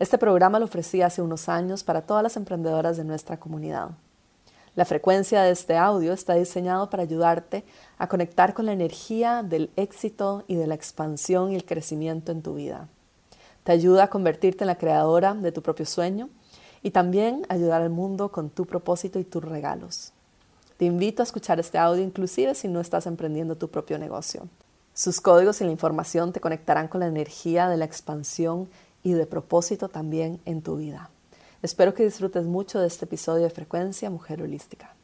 Este programa lo ofrecí hace unos años para todas las emprendedoras de nuestra comunidad. La frecuencia de este audio está diseñado para ayudarte a conectar con la energía del éxito y de la expansión y el crecimiento en tu vida. Te ayuda a convertirte en la creadora de tu propio sueño y también ayudar al mundo con tu propósito y tus regalos. Te invito a escuchar este audio inclusive si no estás emprendiendo tu propio negocio. Sus códigos y la información te conectarán con la energía de la expansión y de propósito también en tu vida. Espero que disfrutes mucho de este episodio de Frecuencia Mujer Holística.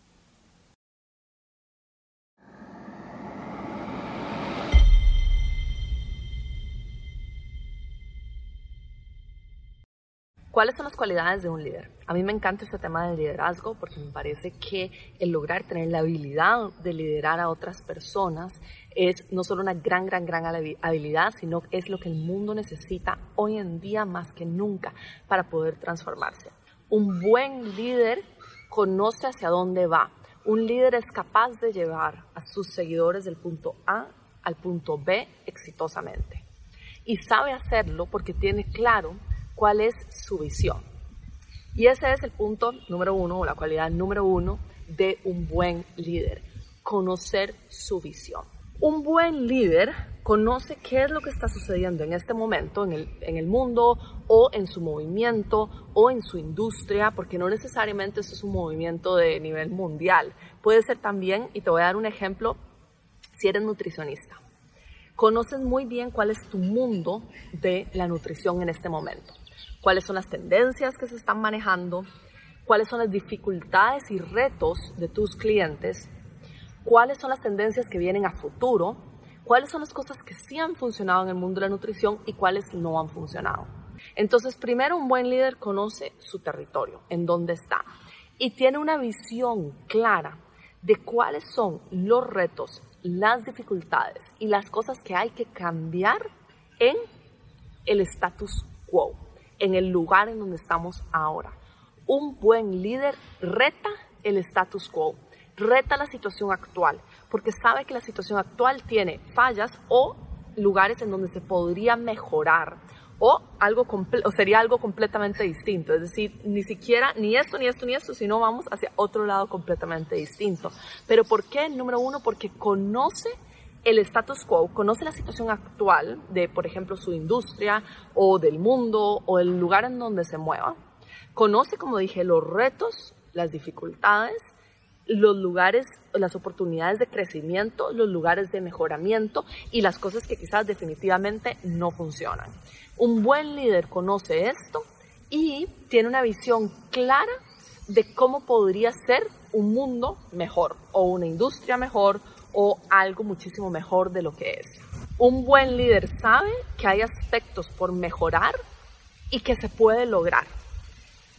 ¿Cuáles son las cualidades de un líder? A mí me encanta este tema del liderazgo porque me parece que el lograr tener la habilidad de liderar a otras personas es no solo una gran, gran, gran habilidad, sino es lo que el mundo necesita hoy en día más que nunca para poder transformarse. Un buen líder conoce hacia dónde va. Un líder es capaz de llevar a sus seguidores del punto A al punto B exitosamente. Y sabe hacerlo porque tiene claro cuál es su visión. Y ese es el punto número uno o la cualidad número uno de un buen líder, conocer su visión. Un buen líder conoce qué es lo que está sucediendo en este momento en el, en el mundo o en su movimiento o en su industria, porque no necesariamente eso es un movimiento de nivel mundial. Puede ser también, y te voy a dar un ejemplo, si eres nutricionista. Conoces muy bien cuál es tu mundo de la nutrición en este momento cuáles son las tendencias que se están manejando, cuáles son las dificultades y retos de tus clientes, cuáles son las tendencias que vienen a futuro, cuáles son las cosas que sí han funcionado en el mundo de la nutrición y cuáles no han funcionado. Entonces, primero un buen líder conoce su territorio, en dónde está, y tiene una visión clara de cuáles son los retos, las dificultades y las cosas que hay que cambiar en el status quo en el lugar en donde estamos ahora. Un buen líder reta el status quo, reta la situación actual, porque sabe que la situación actual tiene fallas o lugares en donde se podría mejorar o algo o sería algo completamente distinto, es decir, ni siquiera ni esto ni esto ni esto, sino vamos hacia otro lado completamente distinto. Pero ¿por qué? Número uno, porque conoce el status quo, conoce la situación actual de, por ejemplo, su industria o del mundo o el lugar en donde se mueva, conoce, como dije, los retos, las dificultades, los lugares, las oportunidades de crecimiento, los lugares de mejoramiento y las cosas que quizás definitivamente no funcionan. Un buen líder conoce esto y tiene una visión clara de cómo podría ser un mundo mejor o una industria mejor o algo muchísimo mejor de lo que es. Un buen líder sabe que hay aspectos por mejorar y que se puede lograr.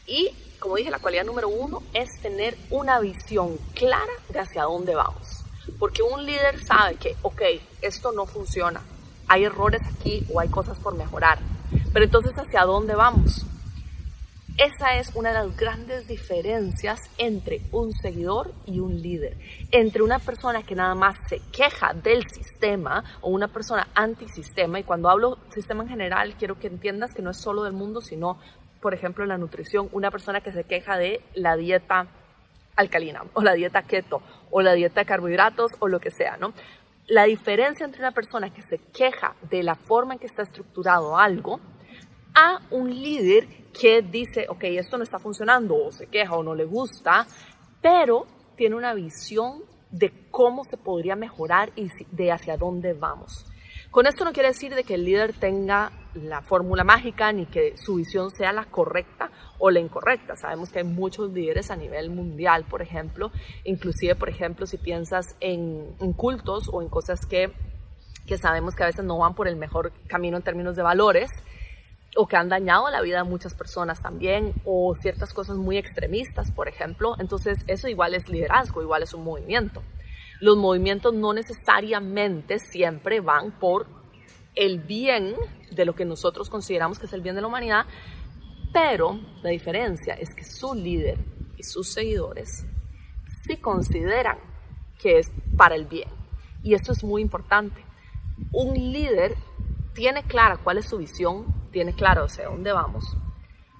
Y, como dije, la cualidad número uno es tener una visión clara de hacia dónde vamos. Porque un líder sabe que, ok, esto no funciona, hay errores aquí o hay cosas por mejorar. Pero entonces, ¿hacia dónde vamos? Esa es una de las grandes diferencias entre un seguidor y un líder. Entre una persona que nada más se queja del sistema o una persona antisistema. Y cuando hablo sistema en general, quiero que entiendas que no es solo del mundo, sino, por ejemplo, la nutrición. Una persona que se queja de la dieta alcalina o la dieta keto o la dieta de carbohidratos o lo que sea, ¿no? La diferencia entre una persona que se queja de la forma en que está estructurado algo a un líder que dice, ok, esto no está funcionando o se queja o no le gusta, pero tiene una visión de cómo se podría mejorar y de hacia dónde vamos. Con esto no quiere decir de que el líder tenga la fórmula mágica ni que su visión sea la correcta o la incorrecta. Sabemos que hay muchos líderes a nivel mundial, por ejemplo, inclusive, por ejemplo, si piensas en, cultos o en cosas que, que sabemos que a veces no van por el mejor camino en términos de valores, o que han dañado la vida de muchas personas también, o ciertas cosas muy extremistas, por ejemplo. Entonces, eso igual es liderazgo, igual es un movimiento. Los movimientos no necesariamente siempre van por el bien de lo que nosotros consideramos que es el bien de la humanidad, pero la diferencia es que su líder y sus seguidores sí consideran que es para el bien. Y esto es muy importante. Un líder tiene clara cuál es su visión, tiene claro hacia dónde vamos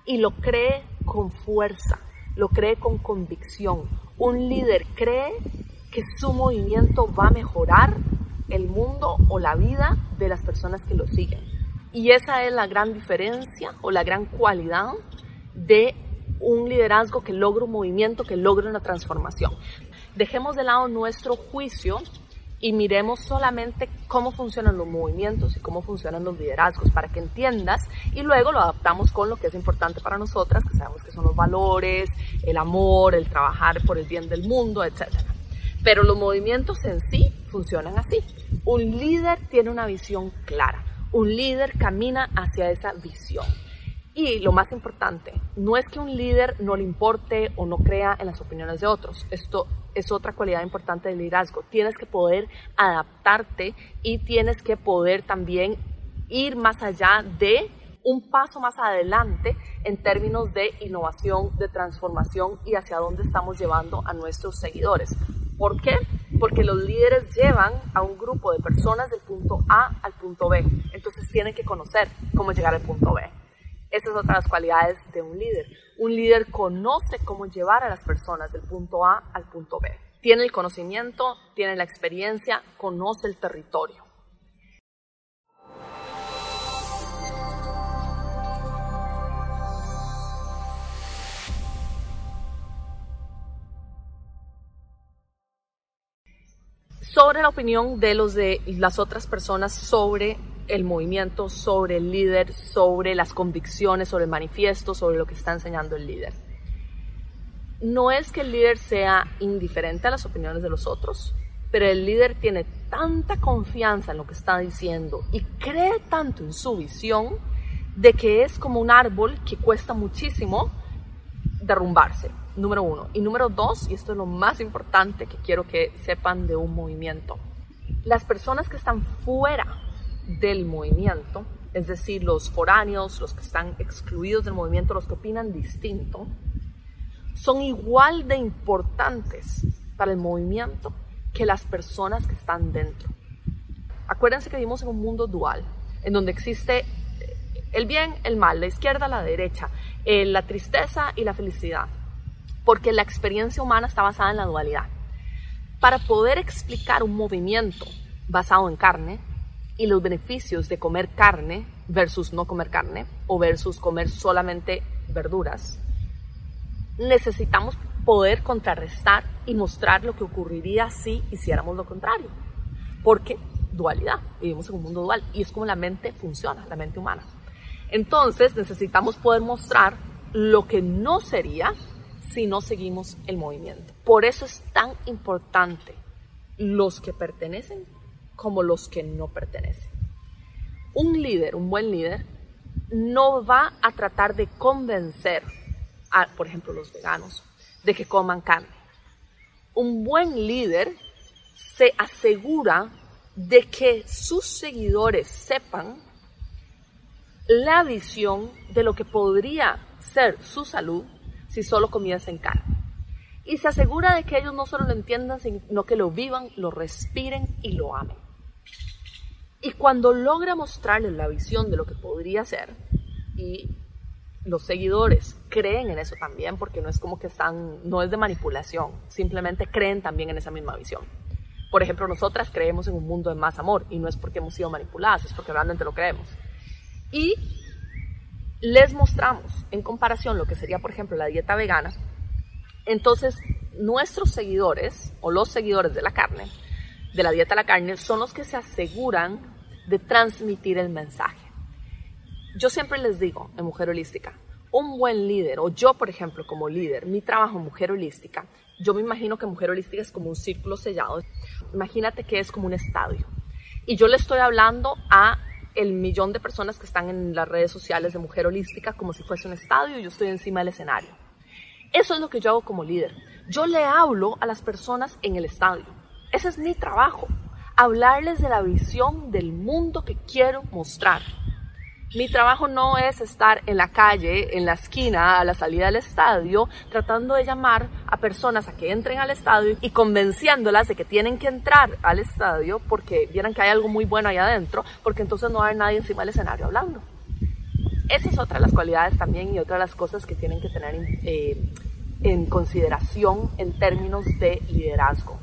y lo cree con fuerza, lo cree con convicción. Un líder cree que su movimiento va a mejorar el mundo o la vida de las personas que lo siguen. Y esa es la gran diferencia o la gran cualidad de un liderazgo que logra un movimiento, que logra una transformación. Dejemos de lado nuestro juicio y miremos solamente cómo funcionan los movimientos y cómo funcionan los liderazgos para que entiendas y luego lo adaptamos con lo que es importante para nosotras, que sabemos que son los valores, el amor, el trabajar por el bien del mundo, etc. Pero los movimientos en sí funcionan así. Un líder tiene una visión clara, un líder camina hacia esa visión. Y lo más importante, no es que un líder no le importe o no crea en las opiniones de otros. Esto es otra cualidad importante del liderazgo. Tienes que poder adaptarte y tienes que poder también ir más allá de un paso más adelante en términos de innovación, de transformación y hacia dónde estamos llevando a nuestros seguidores. ¿Por qué? Porque los líderes llevan a un grupo de personas del punto A al punto B. Entonces tienen que conocer cómo llegar al punto B. Esas son otras cualidades de un líder. Un líder conoce cómo llevar a las personas del punto A al punto B. Tiene el conocimiento, tiene la experiencia, conoce el territorio. sobre la opinión de los de las otras personas sobre el movimiento, sobre el líder, sobre las convicciones, sobre el manifiesto, sobre lo que está enseñando el líder. No es que el líder sea indiferente a las opiniones de los otros, pero el líder tiene tanta confianza en lo que está diciendo y cree tanto en su visión de que es como un árbol que cuesta muchísimo derrumbarse, número uno. Y número dos, y esto es lo más importante que quiero que sepan de un movimiento, las personas que están fuera del movimiento, es decir, los foráneos, los que están excluidos del movimiento, los que opinan distinto, son igual de importantes para el movimiento que las personas que están dentro. Acuérdense que vivimos en un mundo dual, en donde existe el bien, el mal, la izquierda, la derecha, eh, la tristeza y la felicidad, porque la experiencia humana está basada en la dualidad. Para poder explicar un movimiento basado en carne, y los beneficios de comer carne versus no comer carne o versus comer solamente verduras, necesitamos poder contrarrestar y mostrar lo que ocurriría si hiciéramos lo contrario. Porque dualidad, vivimos en un mundo dual y es como la mente funciona, la mente humana. Entonces necesitamos poder mostrar lo que no sería si no seguimos el movimiento. Por eso es tan importante los que pertenecen como los que no pertenecen. Un líder, un buen líder, no va a tratar de convencer a, por ejemplo, los veganos de que coman carne. Un buen líder se asegura de que sus seguidores sepan la visión de lo que podría ser su salud si solo comiesen carne. Y se asegura de que ellos no solo lo entiendan, sino que lo vivan, lo respiren y lo amen. Y cuando logra mostrarles la visión de lo que podría ser, y los seguidores creen en eso también, porque no es como que están, no es de manipulación, simplemente creen también en esa misma visión. Por ejemplo, nosotras creemos en un mundo de más amor, y no es porque hemos sido manipuladas, es porque realmente lo creemos. Y les mostramos en comparación lo que sería, por ejemplo, la dieta vegana. Entonces, nuestros seguidores, o los seguidores de la carne, de la dieta a la carne son los que se aseguran de transmitir el mensaje. Yo siempre les digo en Mujer Holística, un buen líder, o yo por ejemplo como líder, mi trabajo en Mujer Holística, yo me imagino que Mujer Holística es como un círculo sellado. Imagínate que es como un estadio. Y yo le estoy hablando a el millón de personas que están en las redes sociales de Mujer Holística como si fuese un estadio y yo estoy encima del escenario. Eso es lo que yo hago como líder. Yo le hablo a las personas en el estadio. Ese es mi trabajo. Hablarles de la visión del mundo que quiero mostrar. Mi trabajo no es estar en la calle, en la esquina, a la salida del estadio, tratando de llamar a personas a que entren al estadio y convenciéndolas de que tienen que entrar al estadio porque vieran que hay algo muy bueno ahí adentro, porque entonces no hay nadie encima del escenario hablando. Esa es otra de las cualidades también y otra de las cosas que tienen que tener eh, en consideración en términos de liderazgo.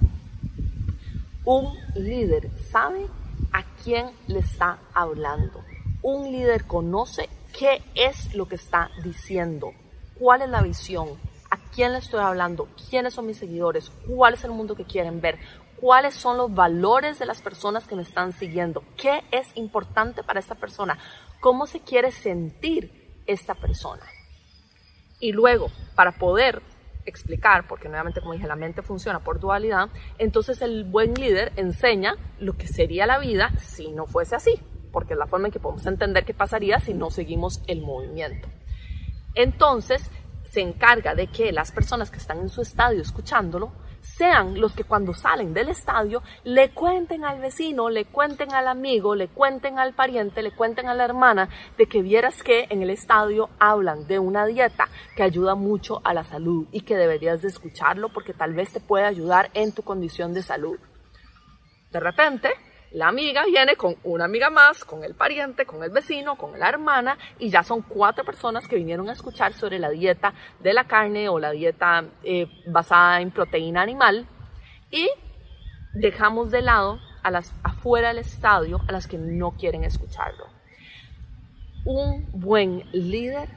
Un líder sabe a quién le está hablando. Un líder conoce qué es lo que está diciendo, cuál es la visión, a quién le estoy hablando, quiénes son mis seguidores, cuál es el mundo que quieren ver, cuáles son los valores de las personas que me están siguiendo, qué es importante para esta persona, cómo se quiere sentir esta persona. Y luego, para poder explicar, porque nuevamente como dije, la mente funciona por dualidad, entonces el buen líder enseña lo que sería la vida si no fuese así porque es la forma en que podemos entender qué pasaría si no seguimos el movimiento. Entonces, se encarga de que las personas que están en su estadio escuchándolo sean los que cuando salen del estadio le cuenten al vecino, le cuenten al amigo, le cuenten al pariente, le cuenten a la hermana de que vieras que en el estadio hablan de una dieta que ayuda mucho a la salud y que deberías de escucharlo porque tal vez te puede ayudar en tu condición de salud. De repente, la amiga viene con una amiga más, con el pariente, con el vecino, con la hermana y ya son cuatro personas que vinieron a escuchar sobre la dieta de la carne o la dieta eh, basada en proteína animal y dejamos de lado a las afuera del estadio a las que no quieren escucharlo. Un buen líder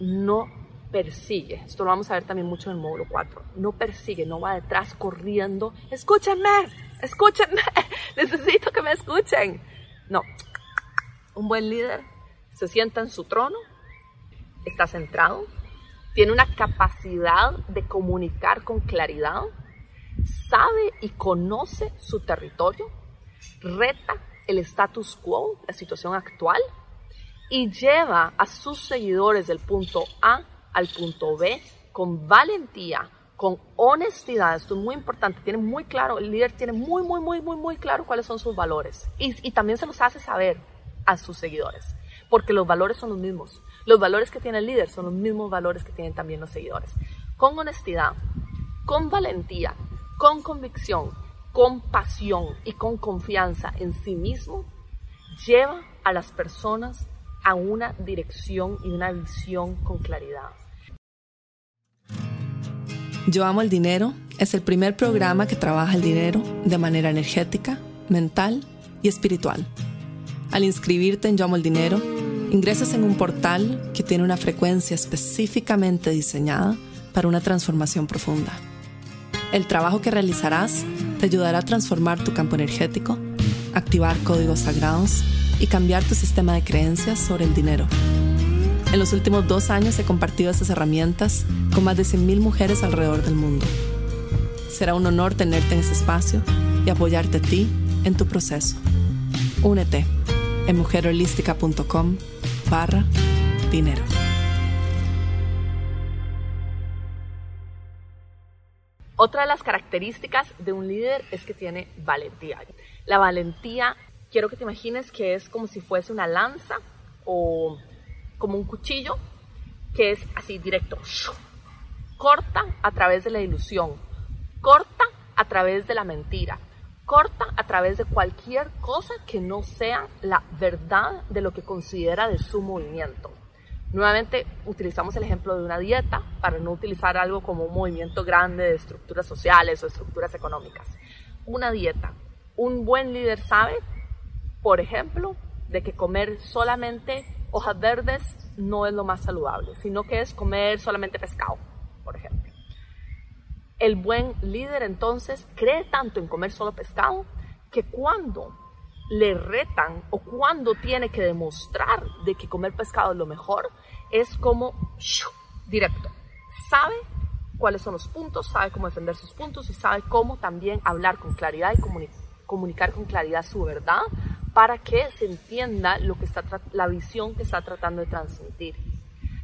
no persigue, esto lo vamos a ver también mucho en el módulo 4, no persigue, no va detrás corriendo, escúchenme, escúchenme, necesito que me escuchen. No, un buen líder se sienta en su trono, está centrado, tiene una capacidad de comunicar con claridad, sabe y conoce su territorio, reta el status quo, la situación actual, y lleva a sus seguidores del punto A al punto B con valentía, con honestidad, esto es muy importante, tiene muy claro, el líder tiene muy, muy, muy, muy, muy claro cuáles son sus valores y, y, también se los hace saber a sus seguidores, porque los valores son los mismos, los valores que tiene el líder son los mismos valores que tienen también los seguidores. Con honestidad, con valentía, con convicción, con pasión y con confianza en sí mismo, lleva a las personas a una dirección y una visión con claridad. Yo Amo el Dinero es el primer programa que trabaja el dinero de manera energética, mental y espiritual. Al inscribirte en Yo Amo el Dinero, ingresas en un portal que tiene una frecuencia específicamente diseñada para una transformación profunda. El trabajo que realizarás te ayudará a transformar tu campo energético, activar códigos sagrados y cambiar tu sistema de creencias sobre el dinero en los últimos dos años he compartido estas herramientas con más de 100.000 mujeres alrededor del mundo. Será un honor tenerte en este espacio y apoyarte a ti en tu proceso. Únete en mujerholística.com barra dinero. Otra de las características de un líder es que tiene valentía. La valentía, quiero que te imagines que es como si fuese una lanza o como un cuchillo que es así directo. Corta a través de la ilusión, corta a través de la mentira, corta a través de cualquier cosa que no sea la verdad de lo que considera de su movimiento. Nuevamente utilizamos el ejemplo de una dieta para no utilizar algo como un movimiento grande de estructuras sociales o estructuras económicas. Una dieta. Un buen líder sabe, por ejemplo, de que comer solamente hojas verdes no es lo más saludable, sino que es comer solamente pescado, por ejemplo. El buen líder entonces cree tanto en comer solo pescado que cuando le retan o cuando tiene que demostrar de que comer pescado es lo mejor, es como directo. Sabe cuáles son los puntos, sabe cómo defender sus puntos y sabe cómo también hablar con claridad y comunicar con claridad su verdad para que se entienda lo que está la visión que está tratando de transmitir.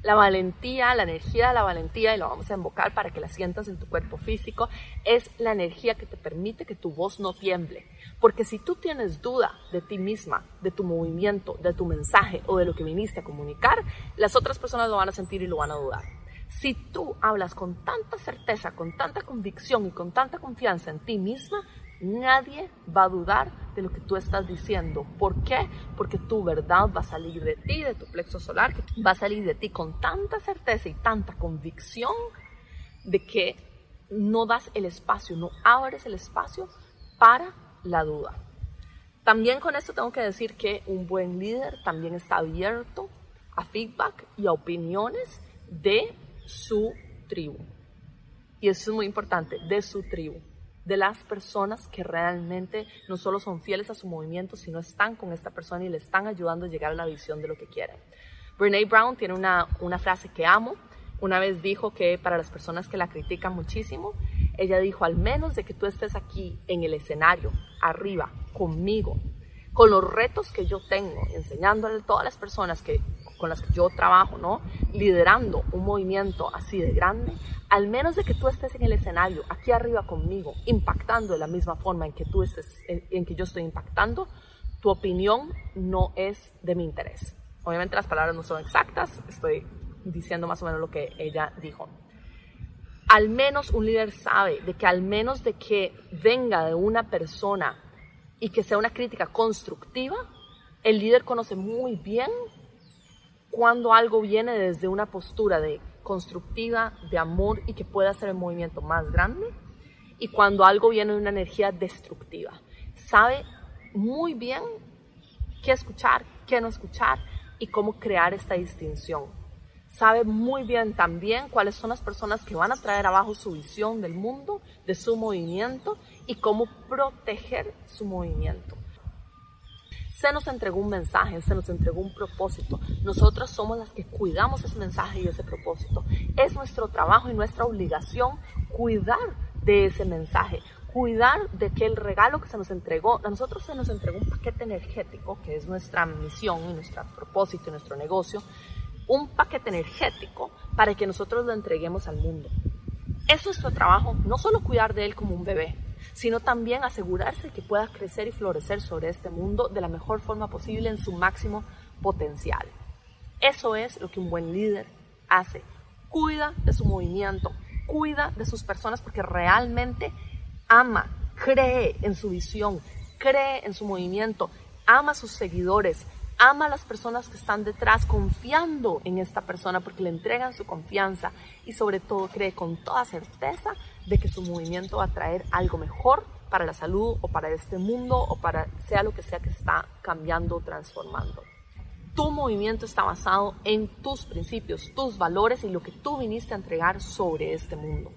La valentía, la energía de la valentía, y lo vamos a invocar para que la sientas en tu cuerpo físico, es la energía que te permite que tu voz no tiemble. Porque si tú tienes duda de ti misma, de tu movimiento, de tu mensaje o de lo que viniste a comunicar, las otras personas lo van a sentir y lo van a dudar. Si tú hablas con tanta certeza, con tanta convicción y con tanta confianza en ti misma, Nadie va a dudar de lo que tú estás diciendo. ¿Por qué? Porque tu verdad va a salir de ti, de tu plexo solar, va a salir de ti con tanta certeza y tanta convicción de que no das el espacio, no abres el espacio para la duda. También con esto tengo que decir que un buen líder también está abierto a feedback y a opiniones de su tribu. Y eso es muy importante, de su tribu de las personas que realmente no solo son fieles a su movimiento, sino están con esta persona y le están ayudando a llegar a la visión de lo que quieren. Brene Brown tiene una, una frase que amo. Una vez dijo que para las personas que la critican muchísimo, ella dijo, al menos de que tú estés aquí en el escenario, arriba, conmigo, con los retos que yo tengo, enseñándole a todas las personas que, con las que yo trabajo, ¿no? liderando un movimiento así de grande, al menos de que tú estés en el escenario, aquí arriba conmigo, impactando de la misma forma en que tú estés, en que yo estoy impactando, tu opinión no es de mi interés. Obviamente las palabras no son exactas, estoy diciendo más o menos lo que ella dijo. Al menos un líder sabe de que al menos de que venga de una persona y que sea una crítica constructiva, el líder conoce muy bien cuando algo viene desde una postura de constructiva, de amor y que pueda hacer el movimiento más grande, y cuando algo viene de una energía destructiva. Sabe muy bien qué escuchar, qué no escuchar y cómo crear esta distinción. Sabe muy bien también cuáles son las personas que van a traer abajo su visión del mundo, de su movimiento y cómo proteger su movimiento. Se nos entregó un mensaje, se nos entregó un propósito. Nosotros somos las que cuidamos ese mensaje y ese propósito. Es nuestro trabajo y nuestra obligación cuidar de ese mensaje, cuidar de que el regalo que se nos entregó, a nosotros se nos entregó un paquete energético, que es nuestra misión y nuestro propósito y nuestro negocio, un paquete energético para que nosotros lo entreguemos al mundo. Es nuestro trabajo, no solo cuidar de él como un bebé, sino también asegurarse que pueda crecer y florecer sobre este mundo de la mejor forma posible en su máximo potencial. Eso es lo que un buen líder hace. Cuida de su movimiento, cuida de sus personas porque realmente ama, cree en su visión, cree en su movimiento, ama a sus seguidores, ama a las personas que están detrás, confiando en esta persona porque le entregan su confianza y sobre todo cree con toda certeza de que su movimiento va a traer algo mejor para la salud o para este mundo o para sea lo que sea que está cambiando o transformando. Tu movimiento está basado en tus principios, tus valores y lo que tú viniste a entregar sobre este mundo.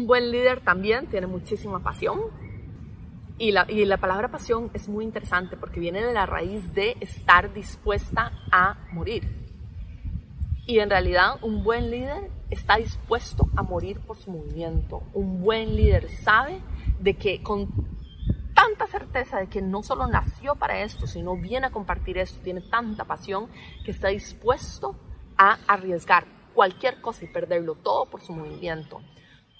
Un buen líder también tiene muchísima pasión. Y la, y la, palabra pasión es muy interesante porque viene de la raíz de estar dispuesta a morir. Y en realidad un buen líder está dispuesto a morir por su movimiento. Un buen líder sabe de que con tanta certeza de que no solo nació para esto, sino viene a compartir esto, tiene tanta pasión que está dispuesto a arriesgar cualquier cosa y perderlo todo por su movimiento.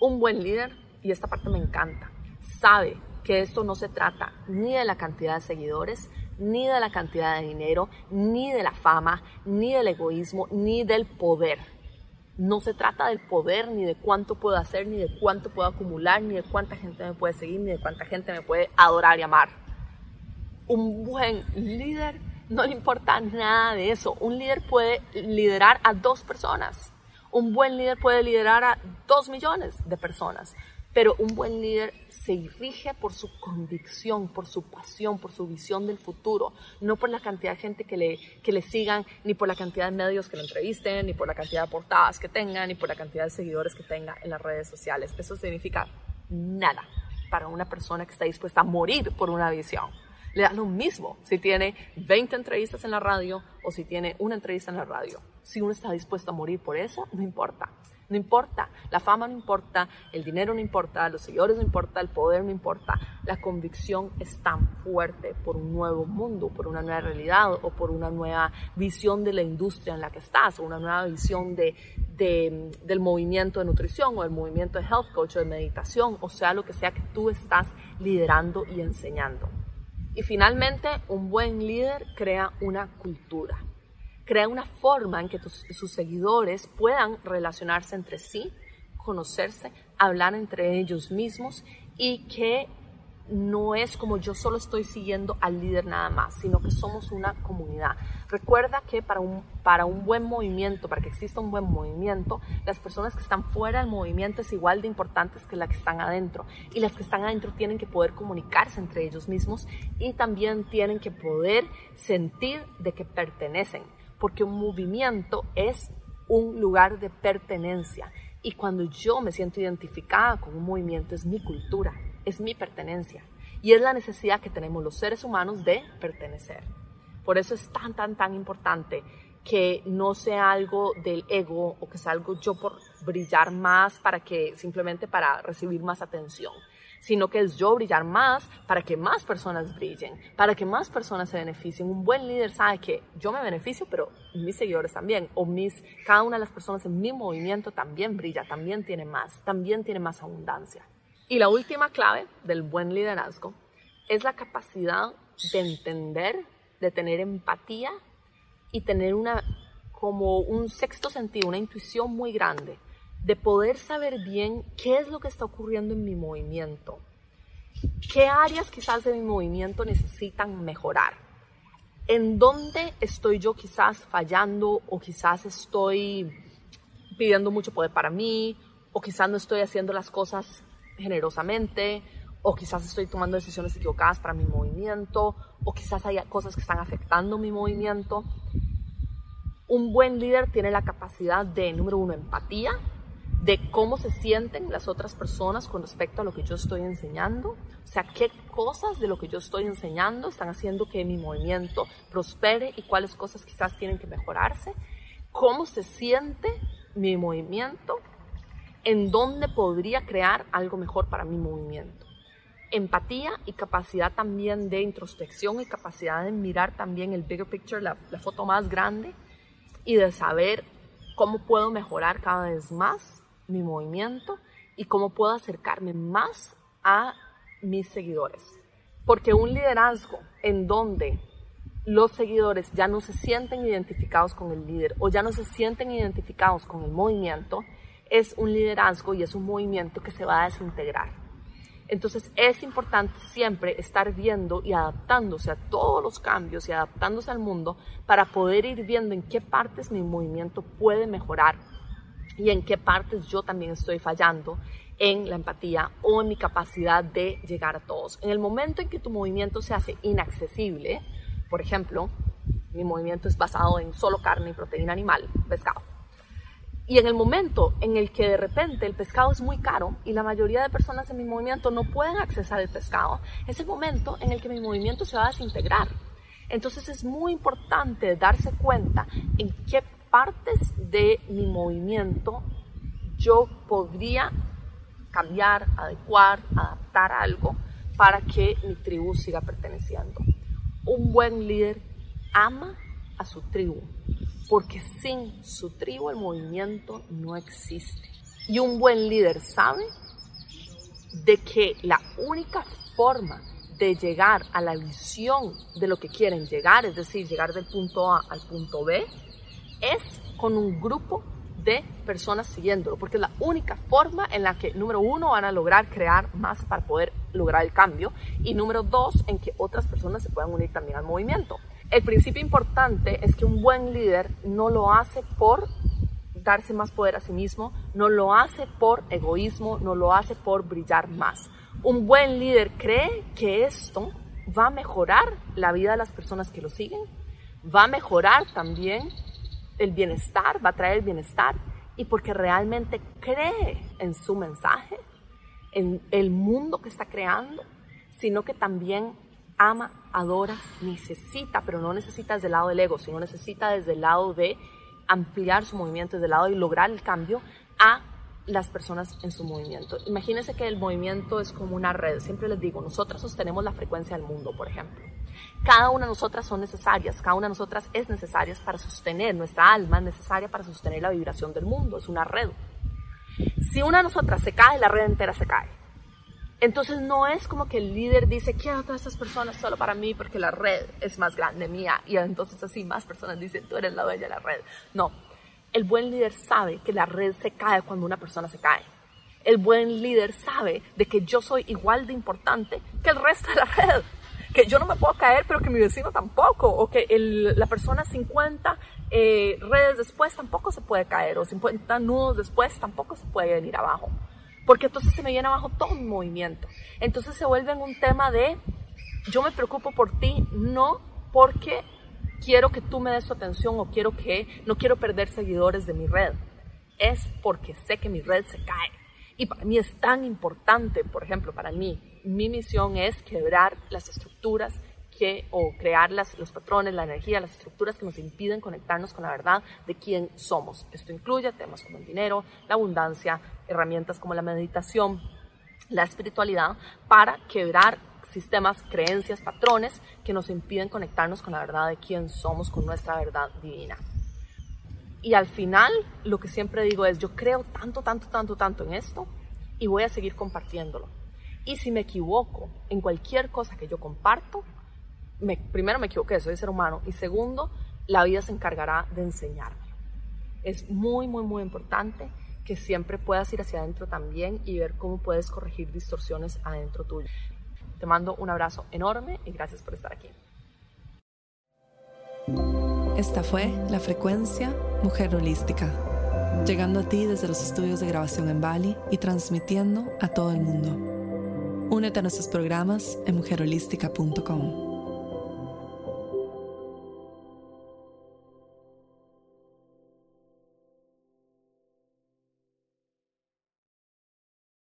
Un buen líder, y esta parte me encanta, sabe que esto no se trata ni de la cantidad de seguidores, ni de la cantidad de dinero, ni de la fama, ni del egoísmo, ni del poder. No se trata del poder, ni de cuánto puedo hacer, ni de cuánto puedo acumular, ni de cuánta gente me puede seguir, ni de cuánta gente me puede adorar y amar. Un buen líder no le importa nada de eso. Un líder puede liderar a dos personas un buen líder puede liderar a dos millones de personas, pero un buen líder se rige por su convicción, por su pasión, por su visión del futuro, no por la cantidad de gente que le, que le sigan, ni por la cantidad de medios que lo entrevisten, ni por la cantidad de portadas que tenga, ni por la cantidad de seguidores que tenga en las redes sociales. Eso significa nada para una persona que está dispuesta a morir por una visión. Le da lo mismo si tiene 20 entrevistas en la radio o si tiene una entrevista en la radio. Si uno está dispuesto a morir por eso, no importa. No importa, la fama no importa, el dinero no importa, los seguidores no importa, el poder no importa. La convicción es tan fuerte por un nuevo mundo, por una nueva realidad o por una nueva visión de la industria en la que estás, o una nueva visión de, del movimiento de nutrición o del movimiento de health coach o de meditación, o sea, lo que sea que tú estás liderando y enseñando. Y finalmente, un buen líder crea una cultura. Crea una forma en que sus seguidores puedan relacionarse entre sí, conocerse, hablar entre ellos mismos y que no es como yo solo estoy siguiendo al líder nada más, sino que somos una comunidad. Recuerda que para un, para un buen movimiento, para que exista un buen movimiento, las personas que están fuera del movimiento es igual de importantes que las que están adentro. Y las que están adentro tienen que poder comunicarse entre ellos mismos y también tienen que poder sentir de que pertenecen porque un movimiento es un lugar de pertenencia. Y cuando yo me siento identificada con un movimiento, es mi cultura, es mi pertenencia. Y es la necesidad que tenemos los seres humanos de pertenecer. Por eso es tan, tan, tan importante que no sea algo del ego o que sea algo yo por brillar más para que simplemente para recibir más atención, sino que es yo brillar más para que más personas brillen, para que más personas se beneficien. Un buen líder sabe que yo me beneficio, pero mis seguidores también, o mis, cada una de las personas en mi movimiento también brilla, también tiene más, también tiene más abundancia. Y la última clave del buen liderazgo es la capacidad de entender, de tener empatía y tener una como un sexto sentido, una intuición muy grande de poder saber bien qué es lo que está ocurriendo en mi movimiento, qué áreas quizás de mi movimiento necesitan mejorar, en dónde estoy yo quizás fallando o quizás estoy pidiendo mucho poder para mí o quizás no estoy haciendo las cosas generosamente o quizás estoy tomando decisiones equivocadas para mi movimiento o quizás hay cosas que están afectando mi movimiento. Un buen líder tiene la capacidad de, número uno, empatía, de cómo se sienten las otras personas con respecto a lo que yo estoy enseñando. O sea, qué cosas de lo que yo estoy enseñando están haciendo que mi movimiento prospere y cuáles cosas quizás tienen que mejorarse. Cómo se siente mi movimiento, en dónde podría crear algo mejor para mi movimiento. Empatía y capacidad también de introspección y capacidad de mirar también el bigger picture, la, foto más grande y de saber cómo puedo mejorar cada vez más mi movimiento y cómo puedo acercarme más a mis seguidores. Porque un liderazgo en donde los seguidores ya no se sienten identificados con el líder o ya no se sienten identificados con el movimiento, es un liderazgo y es un movimiento que se va a desintegrar. Entonces es importante siempre estar viendo y adaptándose a todos los cambios y adaptándose al mundo para poder ir viendo en qué partes mi movimiento puede mejorar y en qué partes yo también estoy fallando en la empatía o en mi capacidad de llegar a todos. En el momento en que tu movimiento se hace inaccesible, por ejemplo, mi movimiento es basado en solo carne y proteína animal, pescado. Y en el momento en el que de repente el pescado es muy caro y la mayoría de personas en mi movimiento no pueden accesar el pescado, es el momento en el que mi movimiento se va a desintegrar. Entonces es muy importante darse cuenta en qué partes de mi movimiento yo podría cambiar, adecuar, adaptar algo para que mi tribu siga perteneciendo. Un buen líder ama a su tribu, porque sin su tribu el movimiento no existe. Y un buen líder sabe de que la única forma de llegar a la visión de lo que quieren llegar, es decir, llegar del punto A al punto B, es con un grupo de personas siguiéndolo, porque es la única forma en la que, número uno, van a lograr crear más para poder lograr el cambio, y número dos, en que otras personas se puedan unir también al movimiento. El principio importante es que un buen líder no lo hace por darse más poder a sí mismo, no lo hace por egoísmo, no lo hace por brillar más. Un buen líder cree que esto va a mejorar la vida de las personas que lo siguen, va a mejorar también el bienestar, va a traer el bienestar y porque realmente cree en su mensaje, en el mundo que está creando, sino que también ama, adora, necesita, pero no necesita desde el lado del ego, sino necesita desde el lado de ampliar su movimiento, desde el lado de lograr el cambio a las personas en su movimiento. Imagínense que el movimiento es como una red. Siempre les digo, nosotras sostenemos la frecuencia del mundo, por ejemplo. Cada una de nosotras son necesarias, cada una de nosotras es necesaria para sostener, nuestra alma es necesaria para sostener la vibración del mundo, es una red. Si una de nosotras se cae, la red entera se cae. Entonces no es como que el líder dice, quiero a todas estas personas solo para mí porque la red es más grande mía y entonces así más personas dicen, tú eres la dueña de la red. No, el buen líder sabe que la red se cae cuando una persona se cae. El buen líder sabe de que yo soy igual de importante que el resto de la red. Que yo no me puedo caer, pero que mi vecino tampoco. O que la persona 50 eh, redes después tampoco se puede caer. O 50 nudos después tampoco se puede venir abajo. Porque entonces se me viene abajo todo mi movimiento. Entonces se vuelve en un tema de yo me preocupo por ti, no porque quiero que tú me des tu atención o quiero que no quiero perder seguidores de mi red. Es porque sé que mi red se cae. Y para mí es tan importante, por ejemplo, para mí, mi misión es quebrar las estructuras o crear las, los patrones, la energía, las estructuras que nos impiden conectarnos con la verdad de quién somos. Esto incluye temas como el dinero, la abundancia, herramientas como la meditación, la espiritualidad, para quebrar sistemas, creencias, patrones que nos impiden conectarnos con la verdad de quién somos, con nuestra verdad divina. Y al final, lo que siempre digo es, yo creo tanto, tanto, tanto, tanto en esto y voy a seguir compartiéndolo. Y si me equivoco en cualquier cosa que yo comparto, me, primero me equivoqué, soy ser humano, y segundo, la vida se encargará de enseñarme. Es muy, muy, muy importante que siempre puedas ir hacia adentro también y ver cómo puedes corregir distorsiones adentro tuyo. Te mando un abrazo enorme y gracias por estar aquí. Esta fue la frecuencia Mujer Holística, llegando a ti desde los estudios de grabación en Bali y transmitiendo a todo el mundo. Únete a nuestros programas en mujerholística.com.